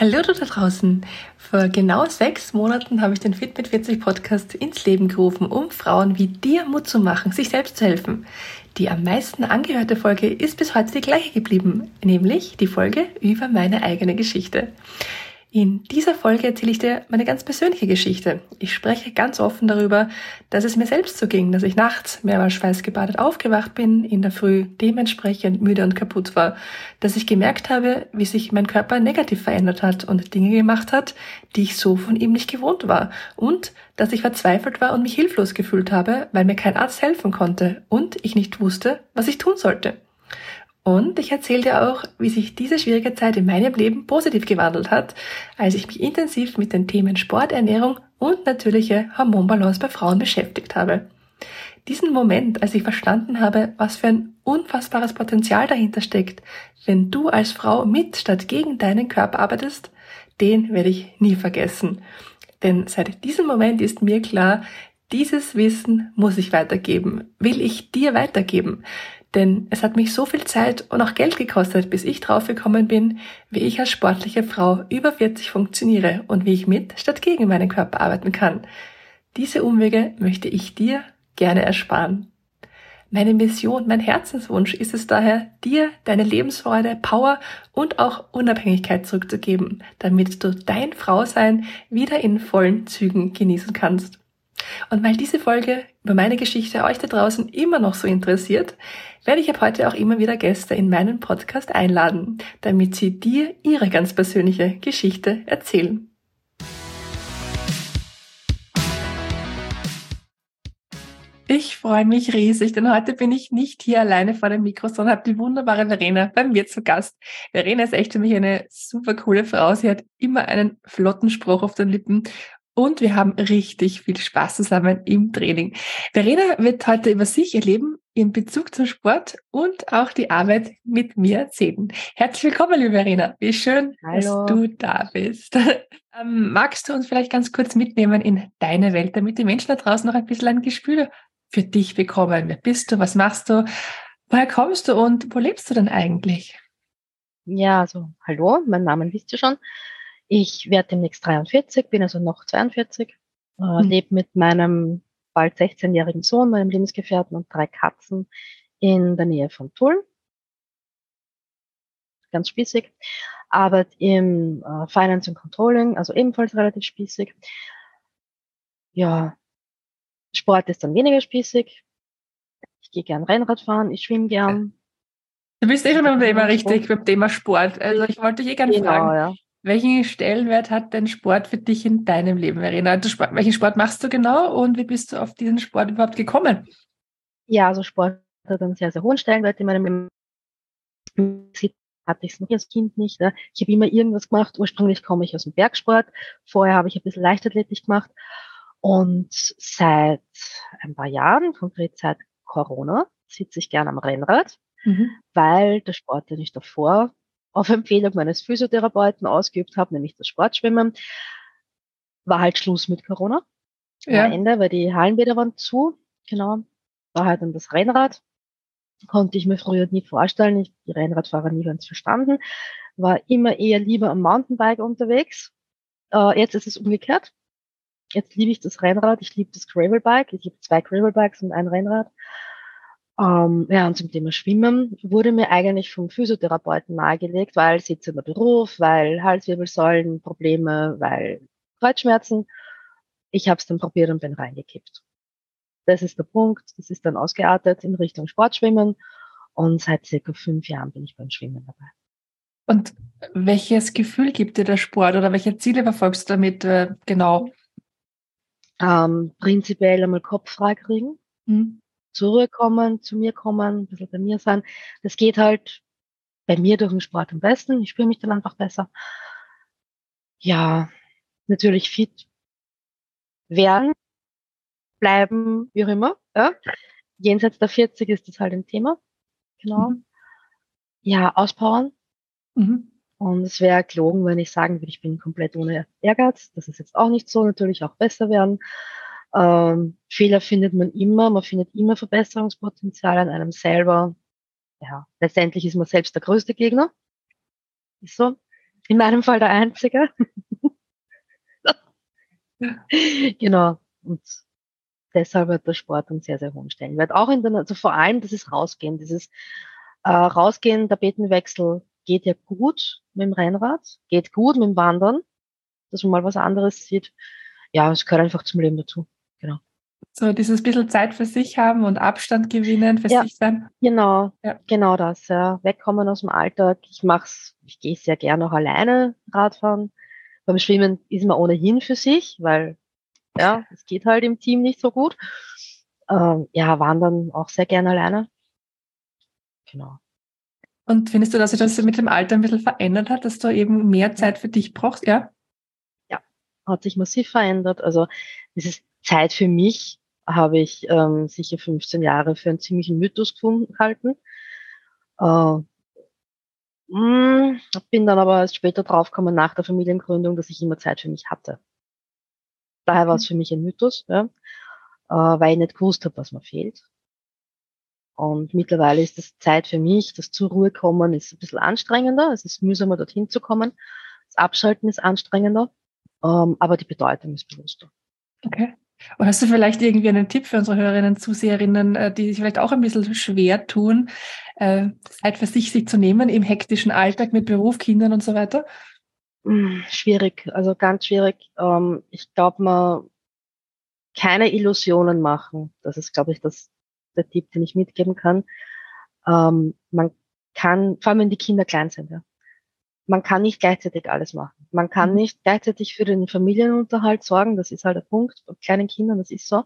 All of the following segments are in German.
Hallo du da draußen. Vor genau sechs Monaten habe ich den Fit mit 40 Podcast ins Leben gerufen, um Frauen wie dir Mut zu machen, sich selbst zu helfen. Die am meisten angehörte Folge ist bis heute die gleiche geblieben, nämlich die Folge über meine eigene Geschichte. In dieser Folge erzähle ich dir meine ganz persönliche Geschichte. Ich spreche ganz offen darüber, dass es mir selbst so ging, dass ich nachts mehrmals schweißgebadet aufgewacht bin, in der Früh dementsprechend müde und kaputt war, dass ich gemerkt habe, wie sich mein Körper negativ verändert hat und Dinge gemacht hat, die ich so von ihm nicht gewohnt war und dass ich verzweifelt war und mich hilflos gefühlt habe, weil mir kein Arzt helfen konnte und ich nicht wusste, was ich tun sollte. Und ich erzähle dir auch, wie sich diese schwierige Zeit in meinem Leben positiv gewandelt hat, als ich mich intensiv mit den Themen Sport, Ernährung und natürliche Hormonbalance bei Frauen beschäftigt habe. Diesen Moment, als ich verstanden habe, was für ein unfassbares Potenzial dahinter steckt, wenn du als Frau mit statt gegen deinen Körper arbeitest, den werde ich nie vergessen. Denn seit diesem Moment ist mir klar, dieses Wissen muss ich weitergeben, will ich dir weitergeben. Denn es hat mich so viel Zeit und auch Geld gekostet, bis ich draufgekommen bin, wie ich als sportliche Frau über 40 funktioniere und wie ich mit statt gegen meinen Körper arbeiten kann. Diese Umwege möchte ich dir gerne ersparen. Meine Mission, mein Herzenswunsch ist es daher, dir deine Lebensfreude, Power und auch Unabhängigkeit zurückzugeben, damit du dein Frausein wieder in vollen Zügen genießen kannst. Und weil diese Folge über meine Geschichte euch da draußen immer noch so interessiert, werde ich ab heute auch immer wieder Gäste in meinen Podcast einladen, damit sie dir ihre ganz persönliche Geschichte erzählen. Ich freue mich riesig, denn heute bin ich nicht hier alleine vor dem Mikro, sondern habe die wunderbare Verena bei mir zu Gast. Verena ist echt für mich eine super coole Frau. Sie hat immer einen flotten Spruch auf den Lippen und wir haben richtig viel Spaß zusammen im Training. Verena wird heute über sich, ihr Leben, ihren Bezug zum Sport und auch die Arbeit mit mir erzählen. Herzlich willkommen, liebe Verena. Wie schön, Hallo. dass du da bist. Ähm, magst du uns vielleicht ganz kurz mitnehmen in deine Welt, damit die Menschen da draußen noch ein bisschen ein Gespür für dich bekommen? Wer bist du? Was machst du? Woher kommst du und wo lebst du denn eigentlich? Ja, also hallo, mein Name wisst ihr schon. Ich werde demnächst 43, bin also noch 42, äh, mhm. lebe mit meinem bald 16-jährigen Sohn, meinem Lebensgefährten und drei Katzen in der Nähe von Tulln. Ganz spießig. Arbeite im äh, Finance and Controlling, also ebenfalls relativ spießig. Ja, Sport ist dann weniger spießig. Ich gehe gern Rennrad fahren, ich schwimme gern. Du bist eh schon beim Thema richtig, beim Thema Sport. Also ich wollte dich eh gerne genau, fragen. Ja. Welchen Stellenwert hat denn Sport für dich in deinem Leben, Verena? Sport, welchen Sport machst du genau und wie bist du auf diesen Sport überhaupt gekommen? Ja, also Sport hat einen sehr, sehr hohen Stellenwert in meinem Leben. Hatte ich es noch als Kind nicht. Ne? Ich habe immer irgendwas gemacht. Ursprünglich komme ich aus dem Bergsport. Vorher habe ich ein bisschen Leichtathletik gemacht. Und seit ein paar Jahren, konkret seit Corona, sitze ich gern am Rennrad, mhm. weil der Sport, den ich davor auf Empfehlung meines Physiotherapeuten ausgeübt habe, nämlich das Sportschwimmen, war halt Schluss mit Corona. Ja. Ende, weil die Hallenbäder waren zu. Genau. War halt dann das Rennrad. Konnte ich mir früher nie vorstellen. Ich die Rennradfahrer nie ganz verstanden. War immer eher lieber am Mountainbike unterwegs. Äh, jetzt ist es umgekehrt. Jetzt liebe ich das Rennrad. Ich liebe das Gravelbike. Ich habe zwei Gravelbikes und ein Rennrad. Ähm, ja, und zum Thema Schwimmen wurde mir eigentlich vom Physiotherapeuten nahegelegt, weil sitzender Beruf, weil Halswirbelsäulenprobleme, weil Kreuzschmerzen. Ich habe es dann probiert und bin reingekippt. Das ist der Punkt. Das ist dann ausgeartet in Richtung Sportschwimmen. Und seit circa fünf Jahren bin ich beim Schwimmen dabei. Und welches Gefühl gibt dir der Sport oder welche Ziele verfolgst du damit äh, genau? Ähm, prinzipiell einmal Kopf frei kriegen. Mhm zurückkommen, zu mir kommen, ein bisschen bei mir sein. Das geht halt bei mir durch den Sport am besten. Ich spüre mich dann einfach besser. ja, natürlich fit werden, bleiben, wie auch immer. Ja. Jenseits der 40 ist das halt ein Thema. Genau. Mhm. Ja, auspowern. Mhm. Und es wäre gelogen, wenn ich sagen würde, ich bin komplett ohne Ehrgeiz. Das ist jetzt auch nicht so. Natürlich auch besser werden. Ähm, Fehler findet man immer. Man findet immer Verbesserungspotenzial an einem selber. Ja, letztendlich ist man selbst der größte Gegner. Ist so. In meinem Fall der einzige. genau. Und deshalb hat der Sport einen sehr, sehr hohen Stellenwert. Auch in der, also vor allem dieses Rausgehen, dieses äh, Rausgehen, Tapetenwechsel geht ja gut mit dem Rennrad, geht gut mit dem Wandern, dass man mal was anderes sieht. Ja, es gehört einfach zum Leben dazu. So dieses bisschen Zeit für sich haben und Abstand gewinnen für ja, sich sein. Genau, ja. genau das. Ja. Wegkommen aus dem Alltag. Ich mach's, ich gehe sehr gerne auch alleine Radfahren. Beim Schwimmen ist man ohnehin für sich, weil ja, es geht halt im Team nicht so gut. Ähm, ja, wandern auch sehr gerne alleine. Genau. Und findest du, dass sich das mit dem Alter ein bisschen verändert hat, dass du eben mehr Zeit für dich brauchst? Ja? Ja, hat sich massiv verändert. Also dieses Zeit für mich habe ich ähm, sicher 15 Jahre für einen ziemlichen Mythos gehalten. Äh, mh, mm, bin dann aber erst später draufgekommen nach der Familiengründung, dass ich immer Zeit für mich hatte. Daher war es mhm. für mich ein Mythos, ja, äh, weil ich nicht gewusst habe, was mir fehlt. Und mittlerweile ist es Zeit für mich, das zur Ruhe kommen ist ein bisschen anstrengender. Es ist mühsamer, dorthin zu kommen. Das Abschalten ist anstrengender, ähm, aber die Bedeutung ist bewusster. Okay. Und hast du vielleicht irgendwie einen Tipp für unsere Hörerinnen, Zuseherinnen, äh, die sich vielleicht auch ein bisschen schwer tun, äh, Zeit für sich, sich zu nehmen im hektischen Alltag mit Beruf, Kindern und so weiter? Hm, schwierig, also ganz schwierig. Ähm, ich glaube, man keine Illusionen machen. Das ist, glaube ich, das, der Tipp, den ich mitgeben kann. Ähm, man kann, vor allem wenn die Kinder klein sind, ja, man kann nicht gleichzeitig alles machen. Man kann mhm. nicht gleichzeitig für den Familienunterhalt sorgen. Das ist halt der Punkt. Bei kleinen Kindern, das ist so.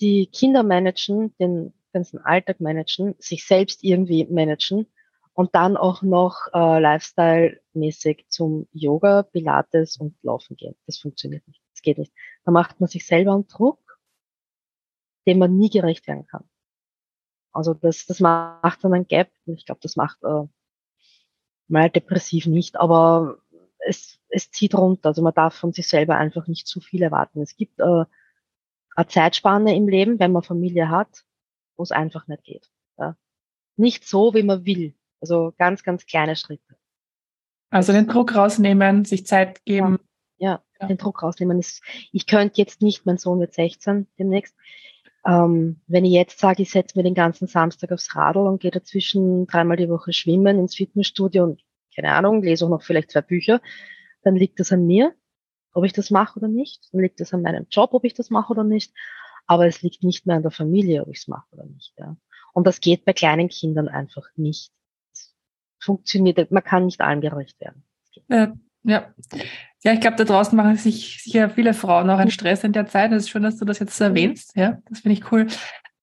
Die Kinder managen, den ganzen Alltag managen, sich selbst irgendwie managen und dann auch noch äh, Lifestyle-mäßig zum Yoga, Pilates und Laufen gehen. Das funktioniert nicht. Das geht nicht. Da macht man sich selber einen Druck, dem man nie gerecht werden kann. Also das, das macht dann ein Gap. Ich glaube, das macht äh, mal depressiv nicht, aber es, es zieht runter. Also man darf von sich selber einfach nicht zu viel erwarten. Es gibt äh, eine Zeitspanne im Leben, wenn man Familie hat, wo es einfach nicht geht. Ja. Nicht so, wie man will. Also ganz, ganz kleine Schritte. Also den Druck rausnehmen, sich Zeit geben. Ja, ja, den Druck rausnehmen. Ich könnte jetzt nicht, mein Sohn wird 16 demnächst. Ähm, wenn ich jetzt sage, ich setze mir den ganzen Samstag aufs Radl und gehe dazwischen dreimal die Woche schwimmen ins Fitnessstudio und keine Ahnung, lese auch noch vielleicht zwei Bücher, dann liegt das an mir, ob ich das mache oder nicht. Dann liegt das an meinem Job, ob ich das mache oder nicht. Aber es liegt nicht mehr an der Familie, ob ich es mache oder nicht. Ja. Und das geht bei kleinen Kindern einfach nicht funktioniert, man kann nicht allen gerecht werden. Ja, ja. Ja, ich glaube, da draußen machen sich sicher viele Frauen auch einen Stress in der Zeit. Es ist schön, dass du das jetzt erwähnst. Ja, das finde ich cool.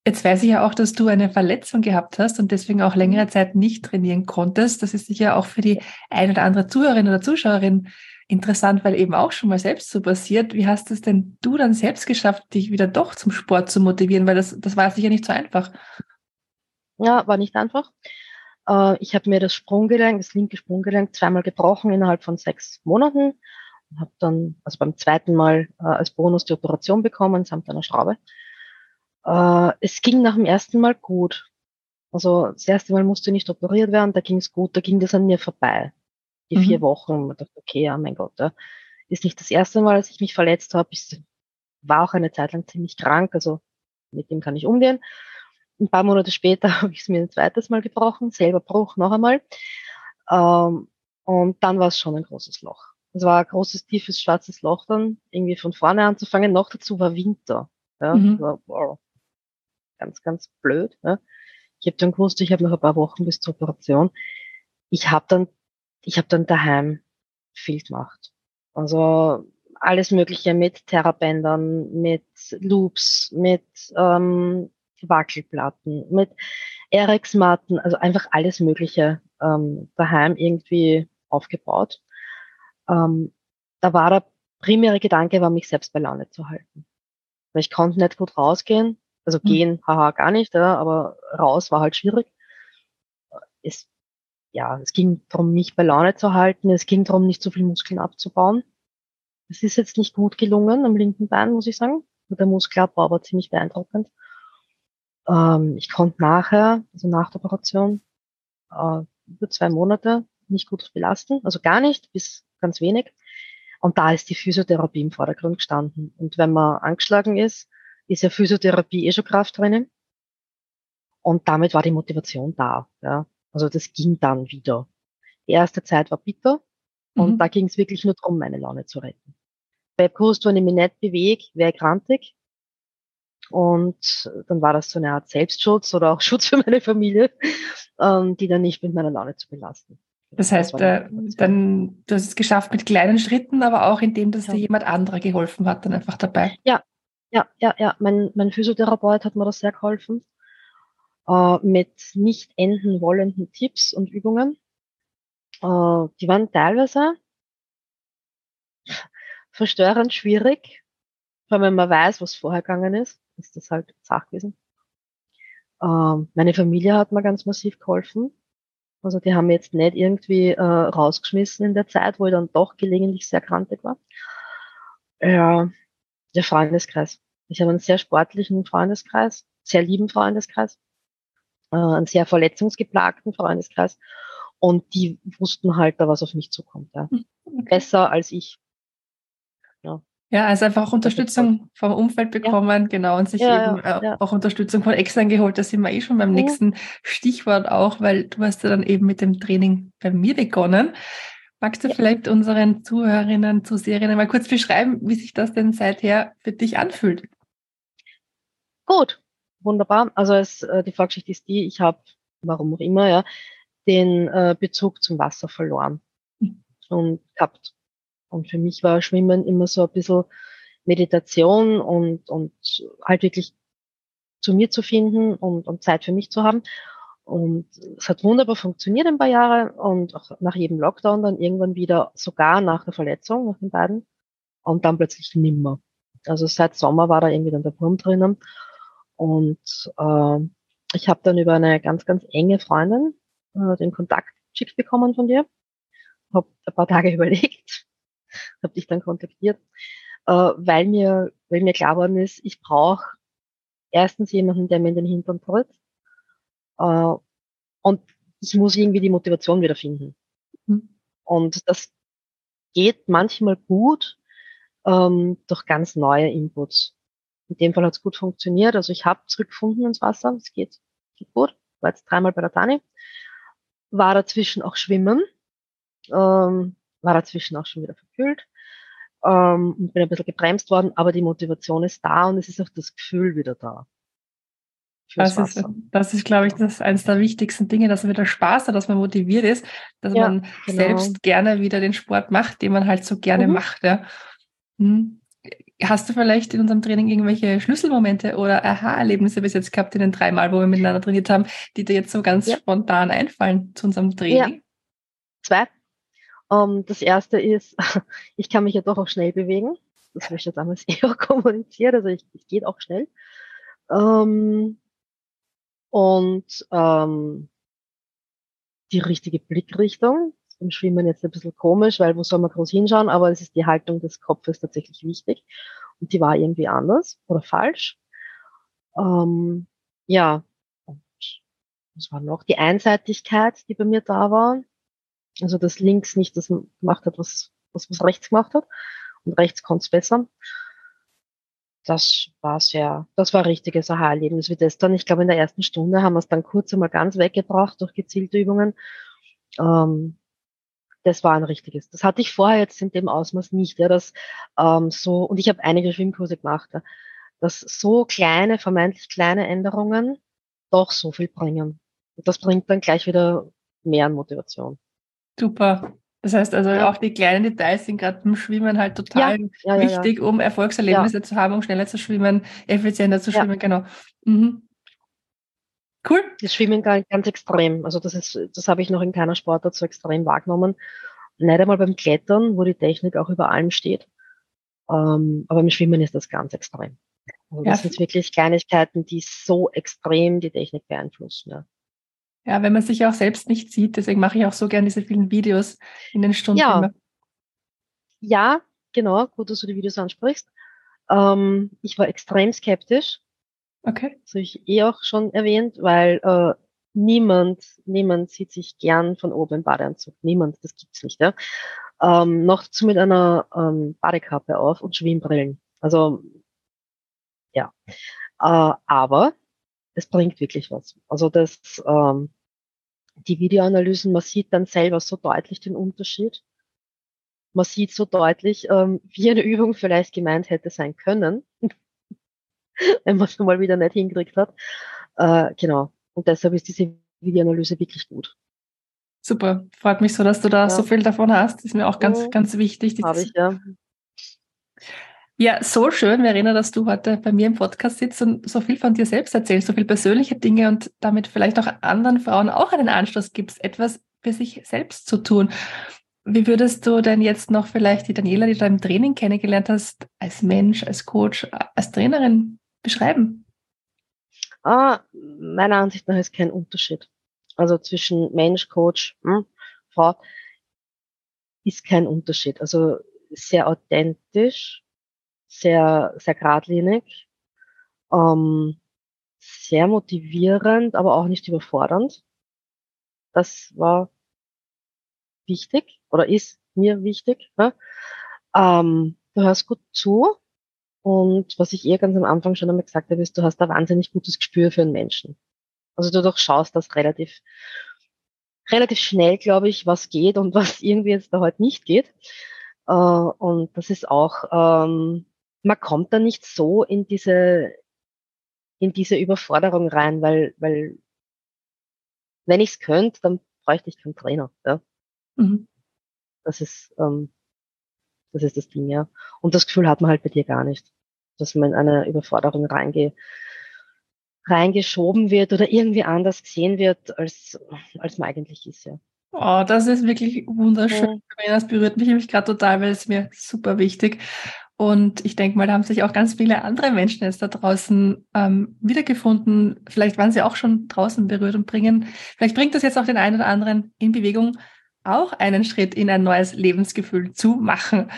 Jetzt weiß ich ja auch, dass du eine Verletzung gehabt hast und deswegen auch längere Zeit nicht trainieren konntest. Das ist sicher auch für die ein oder andere Zuhörerin oder Zuschauerin interessant, weil eben auch schon mal selbst so passiert. Wie hast es denn du dann selbst geschafft, dich wieder doch zum Sport zu motivieren? Weil das, das war sicher nicht so einfach. Ja, war nicht einfach. Äh, ich habe mir das Sprunggelenk, das linke Sprunggelenk zweimal gebrochen innerhalb von sechs Monaten und habe dann, also beim zweiten Mal äh, als Bonus die Operation bekommen samt einer Schraube. Äh, es ging nach dem ersten Mal gut. Also das erste Mal musste nicht operiert werden, da ging es gut, da ging das an mir vorbei. Die mhm. vier Wochen. Man dachte, okay, ja, mein Gott, ja. ist nicht das erste Mal, dass ich mich verletzt habe. Ich war auch eine Zeit lang ziemlich krank, also mit dem kann ich umgehen. Ein paar Monate später habe ich es mir ein zweites Mal gebrochen, selber Bruch noch einmal. Ähm, und dann war es schon ein großes Loch. Es war ein großes, tiefes, schwarzes Loch dann, irgendwie von vorne anzufangen. Noch dazu war Winter. Ja, mhm. war, wow, ganz, ganz blöd. Ja. Ich habe dann gewusst, ich habe noch ein paar Wochen bis zur Operation. Ich habe dann, ich habe dann daheim viel gemacht. Also alles Mögliche mit Terrabändern, mit Loops, mit ähm, Wackelplatten, mit RX-Matten, also einfach alles Mögliche ähm, daheim irgendwie aufgebaut. Ähm, da war der primäre Gedanke, war mich selbst bei Laune zu halten. Weil ich konnte nicht gut rausgehen. Also mhm. gehen, haha, gar nicht, ja, aber raus war halt schwierig. Es, ja, es ging darum, mich bei Laune zu halten. Es ging darum, nicht zu viel Muskeln abzubauen. Es ist jetzt nicht gut gelungen am linken Bein, muss ich sagen. Der Muskelabbau war ziemlich beeindruckend. Ähm, ich konnte nachher, also nach der Operation, äh, über zwei Monate nicht gut belasten, also gar nicht, bis ganz wenig. Und da ist die Physiotherapie im Vordergrund gestanden. Und wenn man angeschlagen ist, ist ja Physiotherapie eh schon Kraft drinnen. Und damit war die Motivation da. Ja. Also das ging dann wieder. Die erste Zeit war bitter und mhm. da ging es wirklich nur darum, meine Laune zu retten. Ich gewusst, wenn ich mich nicht bewege, wäre ich krantig. Und dann war das so eine Art Selbstschutz oder auch Schutz für meine Familie, ähm, die dann nicht mit meiner Laune zu belasten. Das heißt, das äh, dann, du hast es geschafft mit kleinen Schritten, aber auch indem, dass ja. dir jemand anderer geholfen hat, dann einfach dabei. Ja, ja, ja, ja. Mein, mein Physiotherapeut hat mir das sehr geholfen. Äh, mit nicht enden wollenden Tipps und Übungen. Äh, die waren teilweise verstörend schwierig, vor allem wenn man weiß, was vorher gegangen ist, ist das halt Sache gewesen. Ähm, meine Familie hat mir ganz massiv geholfen. Also die haben jetzt nicht irgendwie äh, rausgeschmissen in der Zeit, wo ich dann doch gelegentlich sehr krantig war. Ja, der Freundeskreis. Ich habe einen sehr sportlichen Freundeskreis, sehr lieben Freundeskreis, äh, einen sehr verletzungsgeplagten Freundeskreis. Und die wussten halt da, was auf mich zukommt. Ja. Hm, okay. Besser als ich. Ja. Also einfach auch Unterstützung vom Umfeld bekommen, ja. genau, und sich ja, eben ja, auch Unterstützung von extern geholt. Da sind wir eh schon beim nächsten Stichwort auch, weil du hast ja dann eben mit dem Training bei mir begonnen. Magst du vielleicht unseren Zuhörerinnen, Zuseherinnen mal kurz beschreiben, wie sich das denn seither für dich anfühlt? Gut, wunderbar. Also es, äh, die Vorgeschichte ist die, ich habe, warum auch immer, ja, den äh, Bezug zum Wasser verloren mhm. und gehabt und für mich war Schwimmen immer so ein bisschen Meditation und, und halt wirklich zu mir zu finden und, und Zeit für mich zu haben. Und es hat wunderbar funktioniert ein paar Jahre und auch nach jedem Lockdown dann irgendwann wieder, sogar nach der Verletzung, nach den beiden, und dann plötzlich nimmer. Also seit Sommer war da irgendwie dann der Wurm drinnen. Und äh, ich habe dann über eine ganz, ganz enge Freundin äh, den Kontakt geschickt bekommen von dir. Habe ein paar Tage überlegt, habe dich dann kontaktiert, äh, weil mir, weil mir klar geworden ist, ich brauche erstens jemanden, der mir in den Hintern tritt. Äh, und ich muss irgendwie die Motivation wiederfinden. Mhm. Und das geht manchmal gut ähm, durch ganz neue Inputs. In dem Fall hat es gut funktioniert. Also ich habe zurückgefunden ins Wasser. Es geht, geht gut. War jetzt dreimal bei der Tani. War dazwischen auch schwimmen. Ähm, war dazwischen auch schon wieder verkühlt ähm, und bin ein bisschen gebremst worden, aber die Motivation ist da und es ist auch das Gefühl wieder da. Das ist, das ist, glaube ich, das eines der wichtigsten Dinge, dass man wieder Spaß hat, dass man motiviert ist, dass ja, man genau. selbst gerne wieder den Sport macht, den man halt so gerne mhm. macht. Ja. Hm. Hast du vielleicht in unserem Training irgendwelche Schlüsselmomente oder Aha-Erlebnisse bis jetzt gehabt in den drei Mal, wo wir miteinander trainiert haben, die dir jetzt so ganz ja. spontan einfallen zu unserem Training? Ja. Zwei. Um, ähm, das erste ist, ich kann mich ja doch auch schnell bewegen. Das habe ich jetzt damals eher kommuniziert. Also ich, ich geht auch schnell. Um, ähm, und ähm, die richtige Blickrichtung. Im Schwimmen jetzt ein bisschen komisch, weil wo soll man groß hinschauen, aber es ist die Haltung des Kopfes tatsächlich wichtig. Und die war irgendwie anders oder falsch. ja, und was war noch? Die Einseitigkeit, die bei mir da war also dass links nicht das gemacht hat, was, was, was rechts gemacht hat. Und rechts konnte es besser. Das war sehr, das war ein richtiges Aha-Erlebnis wie das dann. Ich glaube, in der ersten Stunde haben wir es dann kurz einmal ganz weggebracht durch gezielte Übungen. Ähm, das war ein richtiges. Das hatte ich vorher jetzt in dem Ausmaß nicht, ja, dass ähm, so, und ich habe einige Schwimmkurse gemacht, ja, dass so kleine, vermeintlich kleine Änderungen doch so viel bringen. Und das bringt dann gleich wieder mehr an Motivation. Super. Das heißt also, ja. auch die kleinen Details sind gerade beim Schwimmen halt total ja, ja, wichtig, um Erfolgserlebnisse zu haben, um schneller zu schwimmen, effizienter zu schwimmen, genau. Mhm. Cool. Das Schwimmen ganz, ganz extrem. Also das ist, das habe ich noch in keiner Sportart so extrem wahrgenommen. nicht einmal beim Klettern, wo die Technik auch über allem steht. Ähm, aber im Schwimmen ist das ganz extrem. Also das ja. sind wirklich Kleinigkeiten, die so extrem die Technik beeinflussen. Ja. wenn man sich auch selbst nicht sieht, deswegen mache ich auch so gerne diese vielen Videos in den Stunden. Ja, ja genau, gut, dass du die Videos ansprichst. Ähm, ich war extrem skeptisch. Okay. Das habe ich eh auch schon erwähnt, weil äh, niemand, niemand sieht sich gern von oben im Badeanzug. Niemand, das gibt's nicht. Ja? Ähm, noch zu mit einer ähm, Badekappe auf und Schwimmbrillen. Also ja. Äh, aber es bringt wirklich was. Also das, ähm, die Videoanalysen, man sieht dann selber so deutlich den Unterschied. Man sieht so deutlich, ähm, wie eine Übung vielleicht gemeint hätte sein können, wenn man es mal wieder nicht hingekriegt hat. Äh, genau. Und deshalb ist diese Videoanalyse wirklich gut. Super, freut mich so, dass du da ja. so viel davon hast. Ist mir auch ganz, ganz wichtig. Habe ich, ja. Ja, so schön, Verena, dass du heute bei mir im Podcast sitzt und so viel von dir selbst erzählst, so viel persönliche Dinge und damit vielleicht auch anderen Frauen auch einen Anstoß gibst, etwas für sich selbst zu tun. Wie würdest du denn jetzt noch vielleicht die Daniela, die du im Training kennengelernt hast, als Mensch, als Coach, als Trainerin beschreiben? Ah, meiner Ansicht nach ist kein Unterschied. Also zwischen Mensch, Coach, hm, Frau ist kein Unterschied. Also sehr authentisch, sehr, sehr geradlinig, ähm, sehr motivierend, aber auch nicht überfordernd. Das war wichtig oder ist mir wichtig. Ne? Ähm, du hörst gut zu und was ich eher ganz am Anfang schon einmal gesagt habe, ist, du hast ein wahnsinnig gutes Gespür für einen Menschen. Also du durchschaust das relativ, relativ schnell, glaube ich, was geht und was irgendwie jetzt da heute nicht geht. Äh, und das ist auch, ähm, man kommt da nicht so in diese, in diese Überforderung rein, weil, weil wenn ich es könnte, dann bräuchte ich keinen Trainer. Ja? Mhm. Das ist, ähm, das ist das Ding, ja. Und das Gefühl hat man halt bei dir gar nicht, dass man in eine Überforderung reingeht reingeschoben wird oder irgendwie anders gesehen wird, als, als man eigentlich ist, ja. Oh, das ist wirklich wunderschön. Ja. Das berührt mich nämlich gerade total, weil es mir super wichtig. Und ich denke mal, da haben sich auch ganz viele andere Menschen jetzt da draußen ähm, wiedergefunden. Vielleicht waren sie auch schon draußen berührt und bringen, vielleicht bringt das jetzt auch den einen oder anderen in Bewegung, auch einen Schritt in ein neues Lebensgefühl zu machen.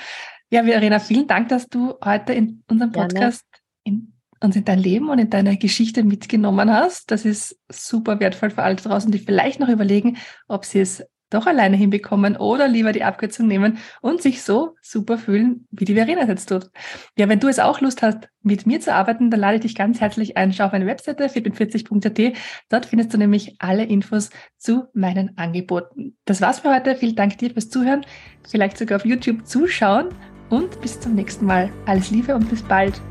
Ja, Verena, vielen Dank, dass du heute in unserem Podcast in uns in dein Leben und in deine Geschichte mitgenommen hast. Das ist super wertvoll für alle draußen, die vielleicht noch überlegen, ob sie es doch alleine hinbekommen oder lieber die Abkürzung nehmen und sich so super fühlen, wie die Verena jetzt tut. Ja, wenn du es auch Lust hast, mit mir zu arbeiten, dann lade ich dich ganz herzlich ein. Schau auf meine Webseite 44.at. Dort findest du nämlich alle Infos zu meinen Angeboten. Das war's für heute. Vielen Dank dir fürs Zuhören, vielleicht sogar auf YouTube zuschauen und bis zum nächsten Mal. Alles Liebe und bis bald.